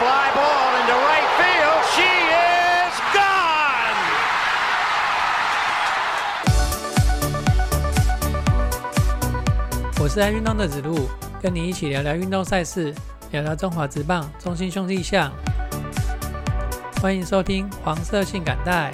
fly ball into right field. She is gone. 我是爱运动的子路，跟你一起聊聊运动赛事，聊聊中华职棒中心兄弟象。欢迎收听黄色性感带。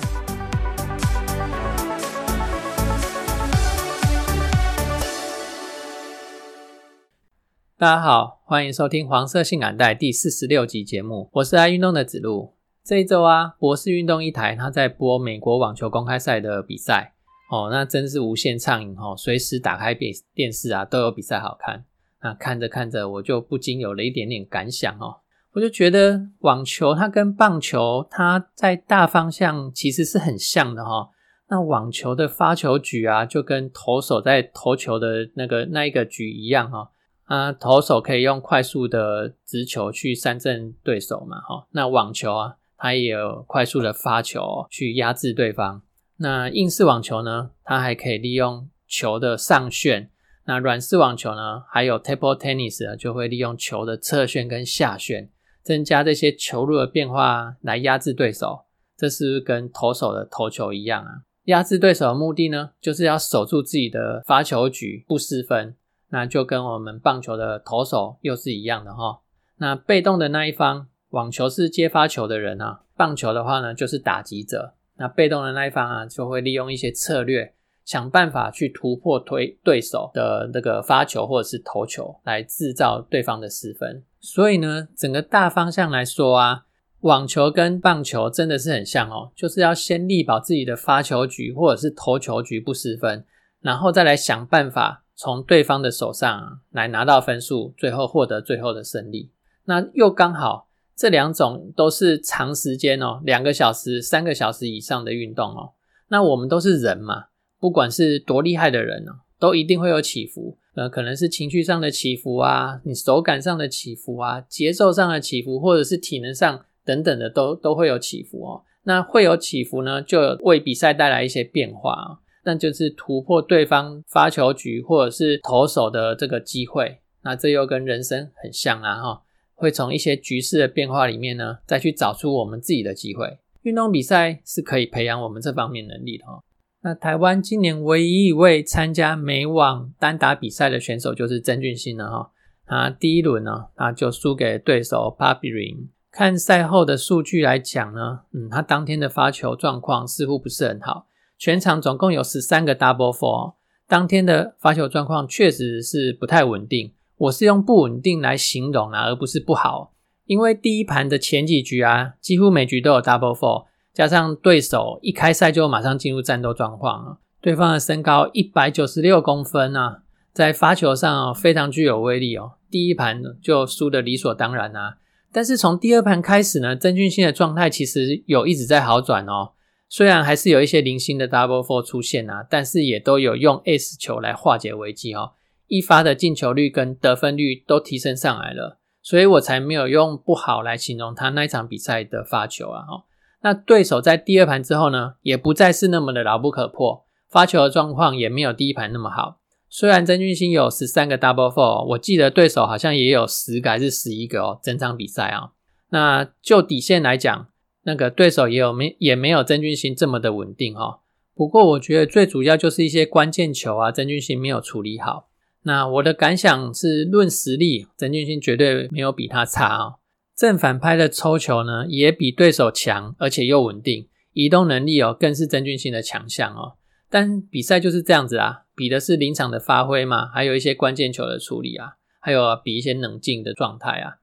大家好，欢迎收听黄色性感带第四十六集节目，我是爱运动的子路。这一周啊，博士运动一台他在播美国网球公开赛的比赛哦，那真是无限畅饮哦，随时打开电电视啊都有比赛好看。那看着看着，我就不禁有了一点点感想哦，我就觉得网球它跟棒球它在大方向其实是很像的哈。那网球的发球局啊，就跟投手在投球的那个那一个局一样哈。啊，投手可以用快速的直球去三振对手嘛，哈。那网球啊，它也有快速的发球去压制对方。那硬式网球呢，它还可以利用球的上旋。那软式网球呢，还有 table tennis 就会利用球的侧旋跟下旋，增加这些球路的变化来压制对手。这是跟投手的投球一样啊。压制对手的目的呢，就是要守住自己的发球局不失分。那就跟我们棒球的投手又是一样的哈。那被动的那一方，网球是接发球的人啊，棒球的话呢就是打击者。那被动的那一方啊，就会利用一些策略，想办法去突破推对手的那个发球或者是投球，来制造对方的失分。所以呢，整个大方向来说啊，网球跟棒球真的是很像哦，就是要先力保自己的发球局或者是投球局不失分，然后再来想办法。从对方的手上来拿到分数，最后获得最后的胜利。那又刚好这两种都是长时间哦，两个小时、三个小时以上的运动哦。那我们都是人嘛，不管是多厉害的人哦，都一定会有起伏。呃，可能是情绪上的起伏啊，你手感上的起伏啊，节奏上的起伏，或者是体能上等等的，都都会有起伏哦。那会有起伏呢，就为比赛带来一些变化。那就是突破对方发球局或者是投手的这个机会，那这又跟人生很像啊哈，会从一些局势的变化里面呢，再去找出我们自己的机会。运动比赛是可以培养我们这方面能力的哈。那台湾今年唯一一位参加美网单打比赛的选手就是曾俊欣了哈。他第一轮呢，他就输给对手 p a p i r i n 看赛后的数据来讲呢，嗯，他当天的发球状况似乎不是很好。全场总共有十三个 double four，当天的发球状况确实是不太稳定。我是用不稳定来形容啊，而不是不好。因为第一盘的前几局啊，几乎每局都有 double four，加上对手一开赛就马上进入战斗状况啊。对方的身高一百九十六公分啊，在发球上非常具有威力哦。第一盘就输的理所当然啊。但是从第二盘开始呢，曾俊欣的状态其实有一直在好转哦。虽然还是有一些零星的 double four 出现啊，但是也都有用 S 球来化解危机哦。一发的进球率跟得分率都提升上来了，所以我才没有用不好来形容他那一场比赛的发球啊。哦，那对手在第二盘之后呢，也不再是那么的牢不可破，发球的状况也没有第一盘那么好。虽然曾俊欣有十三个 double four，我记得对手好像也有十个还是十一个哦，整场比赛啊。那就底线来讲。那个对手也有没也没有曾俊欣这么的稳定哦，不过我觉得最主要就是一些关键球啊，曾俊欣没有处理好。那我的感想是，论实力，曾俊欣绝对没有比他差哦。正反拍的抽球呢，也比对手强，而且又稳定，移动能力哦，更是曾俊欣的强项哦。但比赛就是这样子啊，比的是临场的发挥嘛，还有一些关键球的处理啊，还有比一些冷静的状态啊。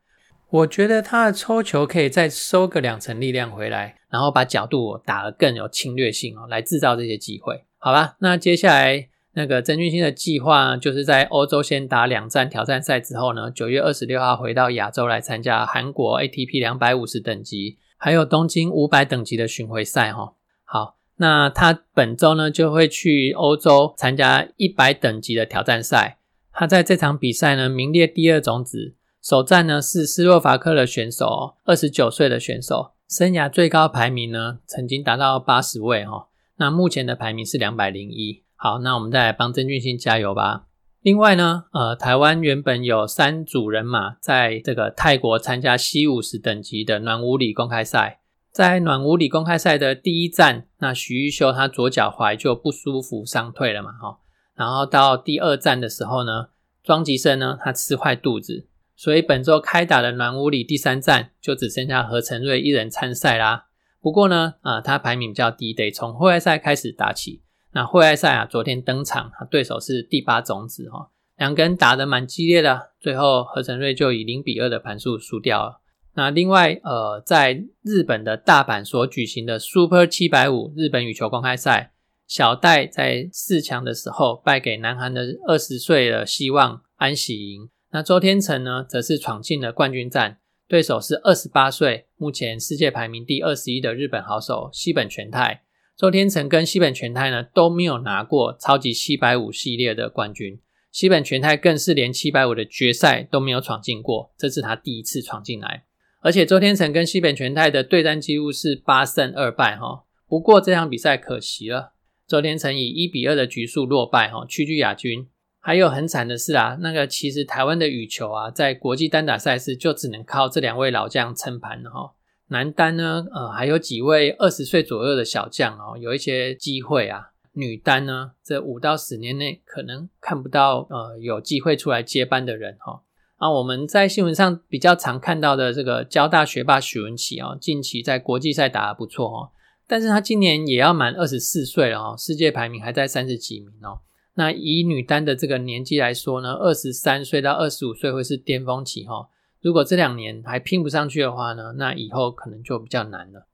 我觉得他的抽球可以再收个两层力量回来，然后把角度打得更有侵略性哦，来制造这些机会。好吧，那接下来那个曾俊欣的计划，就是在欧洲先打两站挑战赛之后呢，九月二十六号回到亚洲来参加韩国 ATP 两百五十等级，还有东京五百等级的巡回赛哈。好，那他本周呢就会去欧洲参加一百等级的挑战赛，他在这场比赛呢名列第二种子。首战呢是斯洛伐克的选手，二十九岁的选手，生涯最高排名呢曾经达到八十位哈。那目前的排名是两百零一。好，那我们再来帮曾俊欣加油吧。另外呢，呃，台湾原本有三组人马在这个泰国参加 C 五十等级的暖屋里公开赛，在暖屋里公开赛的第一站，那许玉秀他左脚踝就不舒服伤退了嘛，哈，然后到第二站的时候呢，庄吉生呢他吃坏肚子，所以本周开打的暖屋里第三站就只剩下何承瑞一人参赛啦。不过呢，啊，他排名比较低，得从户外赛开始打起。那户外赛啊，昨天登场，对手是第八种子哈，两个人打得蛮激烈的，最后何承瑞就以零比二的盘数输掉了。那另外，呃，在日本的大阪所举行的 Super 七百五日本羽球公开赛，小戴在四强的时候败给南韩的二十岁的希望安喜莹。那周天成呢，则是闯进了冠军战，对手是二十八岁，目前世界排名第二十一的日本好手西本全太。周天成跟西本全太呢都没有拿过超级七百五系列的冠军，西本全太更是连七百五的决赛都没有闯进过，这是他第一次闯进来。而且周天成跟西本全太的对战记录是八胜二败哈，不过这场比赛可惜了，周天成以一比二的局数落败哈，屈居亚军。还有很惨的是啊，那个其实台湾的羽球啊，在国际单打赛事就只能靠这两位老将撑盘了哈。男单呢，呃，还有几位二十岁左右的小将哦，有一些机会啊。女单呢，这五到十年内可能看不到呃有机会出来接班的人哈。啊，我们在新闻上比较常看到的这个交大学霸许文琪哦，近期在国际赛打得不错哦，但是他今年也要满二十四岁了哦，世界排名还在三十几名哦。那以女单的这个年纪来说呢，二十三岁到二十五岁会是巅峰期哈。如果这两年还拼不上去的话呢，那以后可能就比较难了。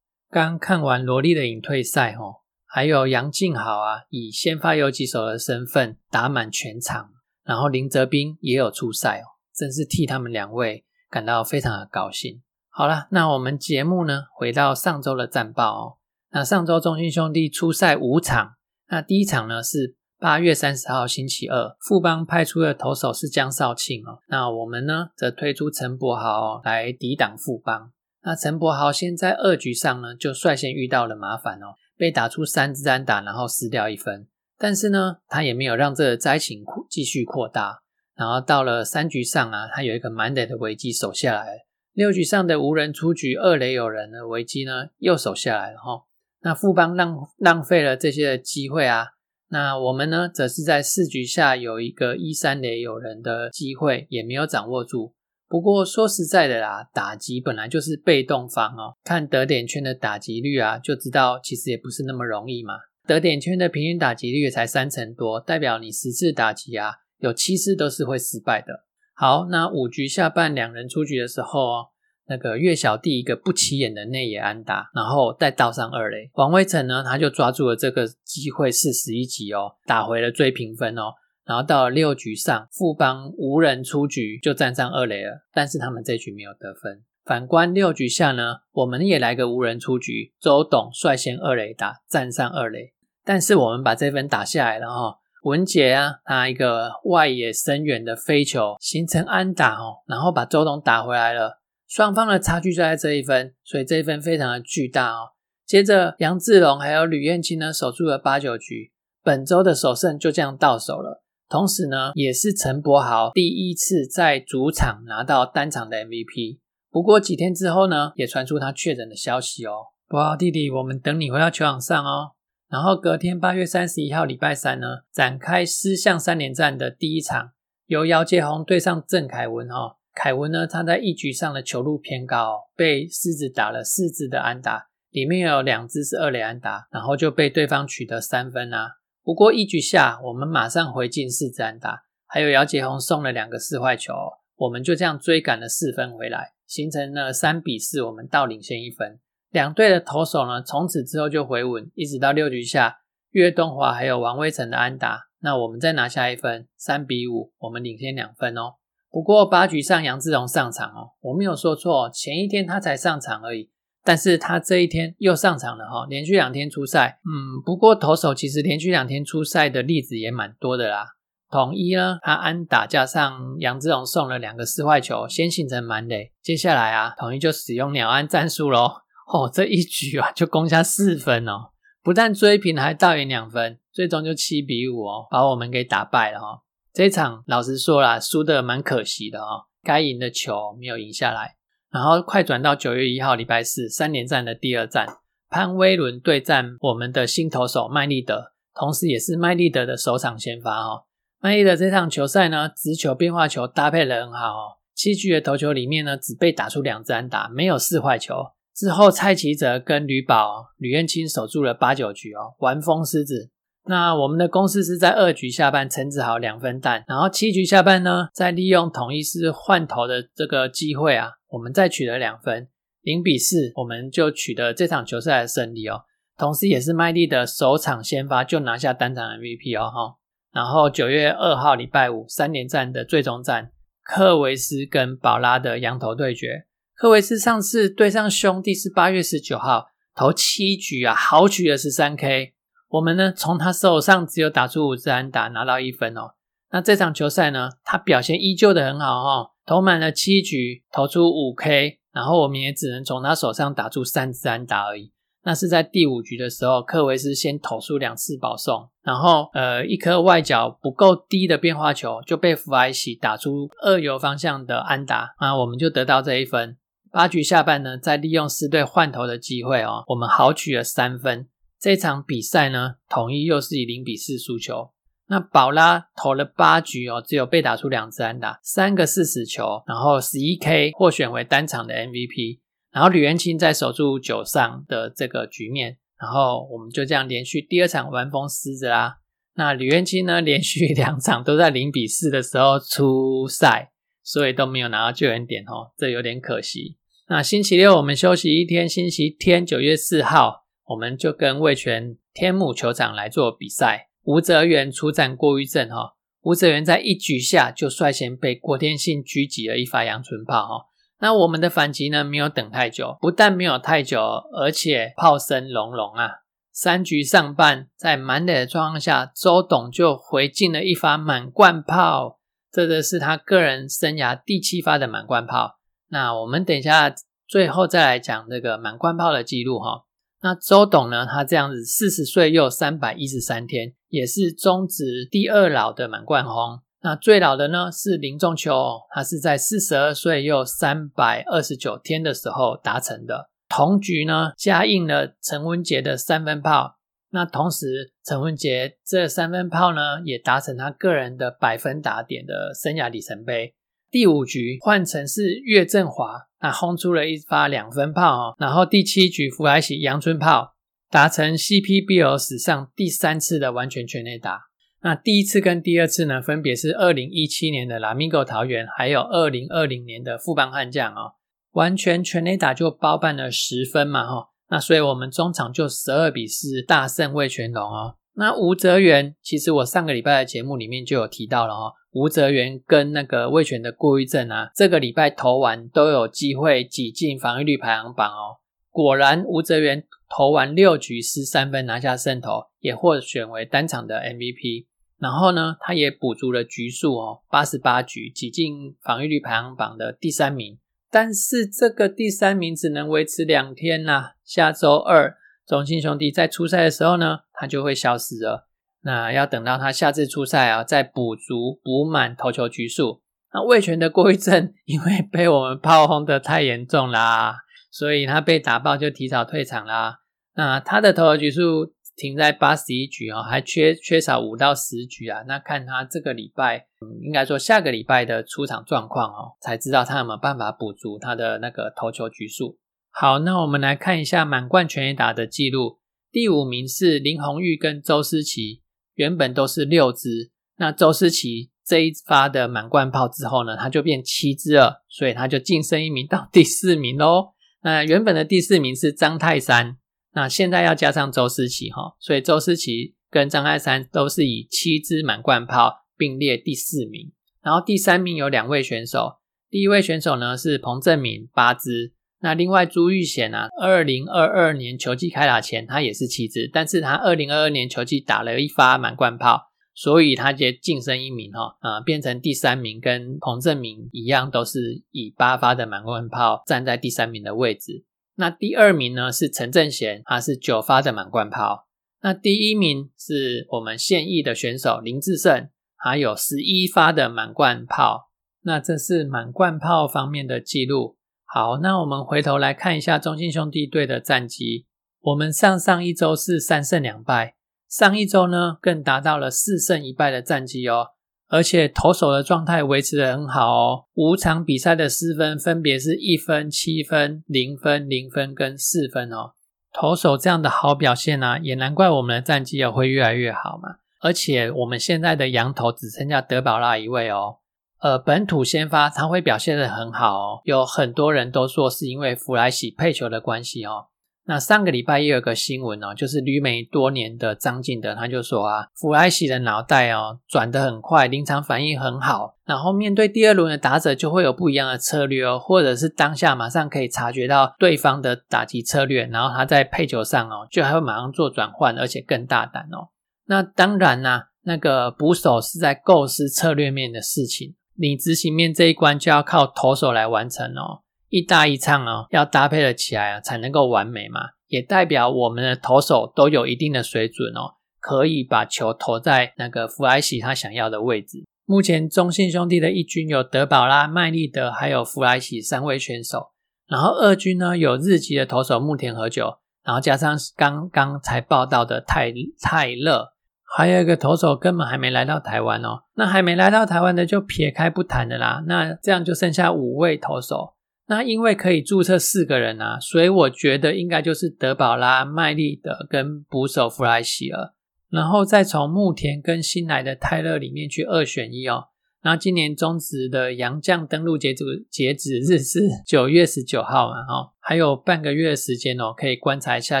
刚看完萝莉的隐退赛哦，还有杨静豪啊，以先发游击手的身份打满全场，然后林泽斌也有出赛哦。真是替他们两位感到非常的高兴。好了，那我们节目呢，回到上周的战报哦。那上周中信兄弟出赛五场，那第一场呢是八月三十号星期二，富邦派出的投手是江少庆哦。那我们呢则推出陈柏豪来抵挡富邦。那陈柏豪先在二局上呢就率先遇到了麻烦哦，被打出三支单打，然后失掉一分。但是呢，他也没有让这个灾情继续扩大。然后到了三局上啊，他有一个满垒的危机守下来。六局上的无人出局，二垒有人的危机呢又守下来了哈。那富邦浪浪费了这些的机会啊。那我们呢，则是在四局下有一个一三垒有人的机会，也没有掌握住。不过说实在的啦，打击本来就是被动方哦。看得点圈的打击率啊，就知道其实也不是那么容易嘛。得点圈的平均打击率才三成多，代表你十次打击啊。有七次都是会失败的。好，那五局下半两人出局的时候哦，那个岳小弟一个不起眼的内野安打，然后再倒上二垒，王威成呢他就抓住了这个机会，四十一集哦，打回了追平分哦。然后到了六局上，富邦无人出局就站上二垒了，但是他们这局没有得分。反观六局下呢，我们也来个无人出局，周董率先二垒打站上二垒，但是我们把这分打下来了哈。文杰啊，他一个外野深远的飞球形成安打哦，然后把周董打回来了，双方的差距就在这一分，所以这一分非常的巨大哦。接着杨志龙还有吕彦青呢守住了八九局，本周的首胜就这样到手了。同时呢，也是陈柏豪第一次在主场拿到单场的 MVP。不过几天之后呢，也传出他确诊的消息哦。柏豪弟弟，我们等你回到球场上哦。然后隔天八月三十一号礼拜三呢，展开狮象三连战的第一场，由姚杰宏对上郑凯文哈。凯文呢，他在一局上的球路偏高，被狮子打了四支的安打，里面有两支是二垒安打，然后就被对方取得三分啊。不过一局下，我们马上回进四支安打，还有姚杰宏送了两个四坏球，我们就这样追赶了四分回来，形成了三比四，我们倒领先一分。两队的投手呢，从此之后就回稳，一直到六局下，岳东华还有王威成的安打，那我们再拿下一分，三比五，我们领先两分哦。不过八局上杨志荣上场哦，我没有说错，前一天他才上场而已，但是他这一天又上场了哈，连续两天出赛，嗯，不过投手其实连续两天出赛的例子也蛮多的啦。统一呢，他安打加上杨志荣送了两个四坏球，先形成满垒。接下来啊，统一就使用鸟安战术喽。哦，这一局啊，就攻下四分哦，不但追平，还倒赢两分，最终就七比五哦，把我们给打败了哈。这场老实说啦，输的蛮可惜的哦，该赢的球没有赢下来。然后快转到九月一号礼拜四三连战的第二战，潘威伦对战我们的新投手麦利德，同时也是麦利德的首场先发哦。麦利德这场球赛呢，直球变化球搭配的很好哦，七局的投球里面呢，只被打出两支安打，没有四坏球。之后蔡奇哲跟吕宝、吕彦青守住了八九局哦，玩风狮子。那我们的公司是在二局下半陈子豪两分弹，然后七局下半呢，再利用统一师换头的这个机会啊，我们再取得两分，零比四，我们就取得这场球赛的胜利哦。同时，也是麦蒂的首场先发就拿下单场 MVP 哦哈。然后九月二号礼拜五三连战的最终战，克维斯跟宝拉的羊头对决。克维斯上次对上兄弟是八月十九号投七局啊，豪取了十三 K。我们呢，从他手上只有打出五支安打，拿到一分哦。那这场球赛呢，他表现依旧的很好哦，投满了七局，投出五 K，然后我们也只能从他手上打出三支安打而已。那是在第五局的时候，克维斯先投出两次保送，然后呃一颗外角不够低的变化球就被福埃西打出二游方向的安打，啊，我们就得到这一分。八局下半呢，再利用四队换投的机会哦，我们豪取了三分。这场比赛呢，统一又是以零比四输球。那宝拉投了八局哦，只有被打出两支安打，三个四死球，然后十一 K 获选为单场的 MVP。然后吕元清在守住九上的这个局面，然后我们就这样连续第二场完封狮子啦。那吕元清呢，连续两场都在零比四的时候出赛，所以都没有拿到救援点哦，这有点可惜。那星期六我们休息一天，星期天九月四号。我们就跟魏权天母球场来做比赛，吴泽元出战郭玉正哈，吴泽元在一局下就率先被郭天信狙击了一发阳春炮哈，那我们的反击呢没有等太久，不但没有太久，而且炮声隆隆啊，三局上半在满垒的状况下，周董就回敬了一发满贯炮，这个是他个人生涯第七发的满贯炮。那我们等一下最后再来讲这个满贯炮的记录哈。那周董呢？他这样子四十岁又三百一十三天，也是中职第二老的满贯红。那最老的呢是林仲秋，他是在四十二岁又三百二十九天的时候达成的。同局呢加印了陈文杰的三分炮。那同时陈文杰这三分炮呢也达成他个人的百分打点的生涯里程碑。第五局换成是岳振华。那轰出了一发两分炮哦，然后第七局福来喜阳春炮达成 CPBL 史上第三次的完全全垒打。那第一次跟第二次呢，分别是二零一七年的拉米狗桃园，还有二零二零年的富邦悍将哦，完全全垒打就包办了十分嘛哈。那所以我们中场就十二比四大胜魏全龙哦。那吴泽元，其实我上个礼拜的节目里面就有提到了哦。吴泽元跟那个魏权的郭玉正啊，这个礼拜投完都有机会挤进防御率排行榜哦。果然，吴泽元投完六局失三分拿下胜投，也获选为单场的 MVP。然后呢，他也补足了局数哦，八十八局挤进防御率排行榜的第三名。但是这个第三名只能维持两天啦，下周二中信兄弟在出赛的时候呢，他就会消失了。那要等到他下次出赛啊，再补足补满投球局数。那魏权的过一阵，因为被我们炮轰的太严重啦，所以他被打爆就提早退场啦。那他的投球局数停在八十一局哦，还缺缺少五到十局啊。那看他这个礼拜，应该说下个礼拜的出场状况哦，才知道他有没有办法补足他的那个投球局数。好，那我们来看一下满贯全垒打的记录，第五名是林红玉跟周思琪。原本都是六支，那周思齐这一发的满贯炮之后呢，他就变七支了，所以他就晋升一名到第四名喽。那原本的第四名是张泰山，那现在要加上周思齐哈，所以周思齐跟张泰山都是以七支满贯炮并列第四名。然后第三名有两位选手，第一位选手呢是彭正明八支。那另外朱玉贤啊，二零二二年球季开打前，他也是七支，但是他二零二二年球季打了一发满贯炮，所以他就晋升一名哈啊，变成第三名，跟彭正明一样，都是以八发的满贯炮站在第三名的位置。那第二名呢是陈正贤，他是九发的满贯炮。那第一名是我们现役的选手林志胜，还有十一发的满贯炮。那这是满贯炮方面的记录。好，那我们回头来看一下中信兄弟队的战绩。我们上上一周是三胜两败，上一周呢更达到了四胜一败的战绩哦。而且投手的状态维持的很好哦，五场比赛的失分分别是一分、七分、零分、零分跟四分哦。投手这样的好表现呢，也难怪我们的战绩也会越来越好嘛。而且我们现在的羊头只剩下德保拉一位哦。呃，本土先发他会表现的很好哦，有很多人都说是因为弗莱喜配球的关系哦。那上个礼拜也有个新闻哦，就是旅美多年的张敬德他就说啊，弗莱喜的脑袋哦转得很快，临场反应很好，然后面对第二轮的打者就会有不一样的策略哦，或者是当下马上可以察觉到对方的打击策略，然后他在配球上哦就还会马上做转换，而且更大胆哦。那当然啦，那个捕手是在构思策略面的事情。你执行面这一关就要靠投手来完成哦，一搭一唱哦，要搭配了起来啊，才能够完美嘛。也代表我们的投手都有一定的水准哦，可以把球投在那个弗莱喜他想要的位置。目前中信兄弟的一军有德保拉、麦利德还有弗莱喜三位选手，然后二军呢有日籍的投手木田和久，然后加上刚刚才报道的泰泰勒。还有一个投手根本还没来到台湾哦，那还没来到台湾的就撇开不谈的啦。那这样就剩下五位投手。那因为可以注册四个人啊，所以我觉得应该就是德保拉、麦利德跟捕手弗莱希尔，然后再从牧田跟新来的泰勒里面去二选一哦。那今年中职的洋将登陆截止截止日是九月十九号嘛，哦，还有半个月的时间哦，可以观察一下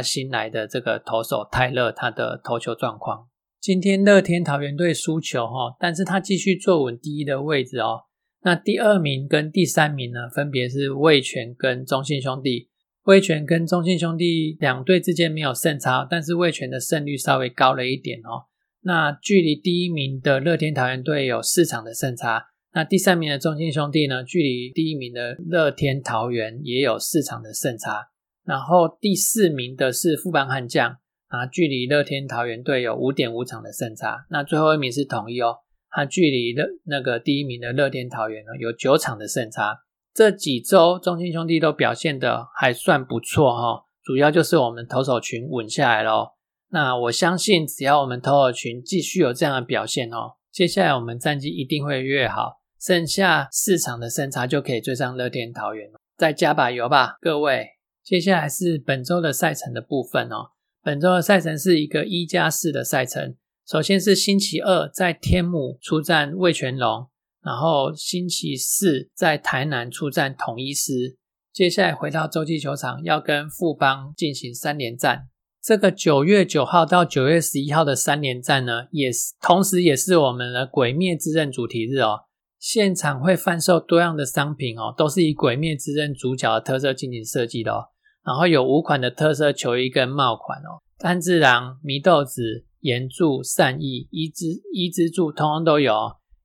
新来的这个投手泰勒他的投球状况。今天乐天桃园队输球哈，但是他继续坐稳第一的位置哦。那第二名跟第三名呢，分别是味全跟中信兄弟。味全跟中信兄弟两队之间没有胜差，但是味全的胜率稍微高了一点哦。那距离第一名的乐天桃园队有四场的胜差，那第三名的中信兄弟呢，距离第一名的乐天桃园也有四场的胜差。然后第四名的是富邦悍将。啊，距离乐天桃园队有五点五场的胜差。那最后一名是统一哦，它距离的那个第一名的乐天桃园呢有九场的胜差。这几周中信兄弟都表现的还算不错哈，主要就是我们投手群稳下来咯。那我相信只要我们投手群继续有这样的表现哦，接下来我们战绩一定会越好。剩下四场的胜差就可以追上乐天桃园，再加把油吧，各位。接下来是本周的赛程的部分哦。本周的赛程是一个一加四的赛程。首先是星期二在天母出战味全龙，然后星期四在台南出战统一师。接下来回到洲际球场，要跟富邦进行三连战。这个九月九号到九月十一号的三连战呢，也是同时也是我们的鬼灭之刃主题日哦。现场会贩售多样的商品哦，都是以鬼灭之刃主角的特色进行设计的哦。然后有五款的特色球衣跟帽款哦，丹治郎、祢豆子、岩柱、善意、伊之伊之助，通通都有。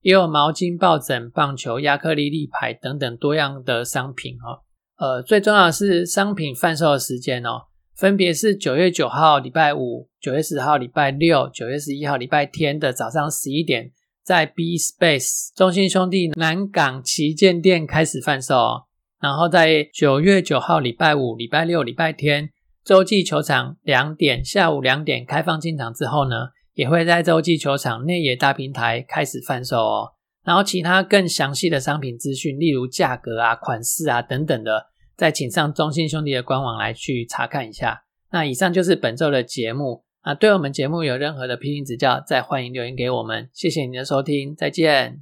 也有毛巾、抱枕、棒球、亚克力立牌等等多样的商品哦。呃，最重要的是商品贩售的时间哦，分别是九月九号礼拜五、九月十号礼拜六、九月十一号礼拜天的早上十一点，在 B Space 中心兄弟南港旗舰店开始贩售哦。然后在九月九号礼拜五、礼拜六、礼拜天，洲际球场两点下午两点开放进场之后呢，也会在洲际球场内野大平台开始贩售哦。然后其他更详细的商品资讯，例如价格啊、款式啊等等的，再请上中信兄弟的官网来去查看一下。那以上就是本周的节目啊，对我们节目有任何的批评指教，再欢迎留言给我们。谢谢您的收听，再见。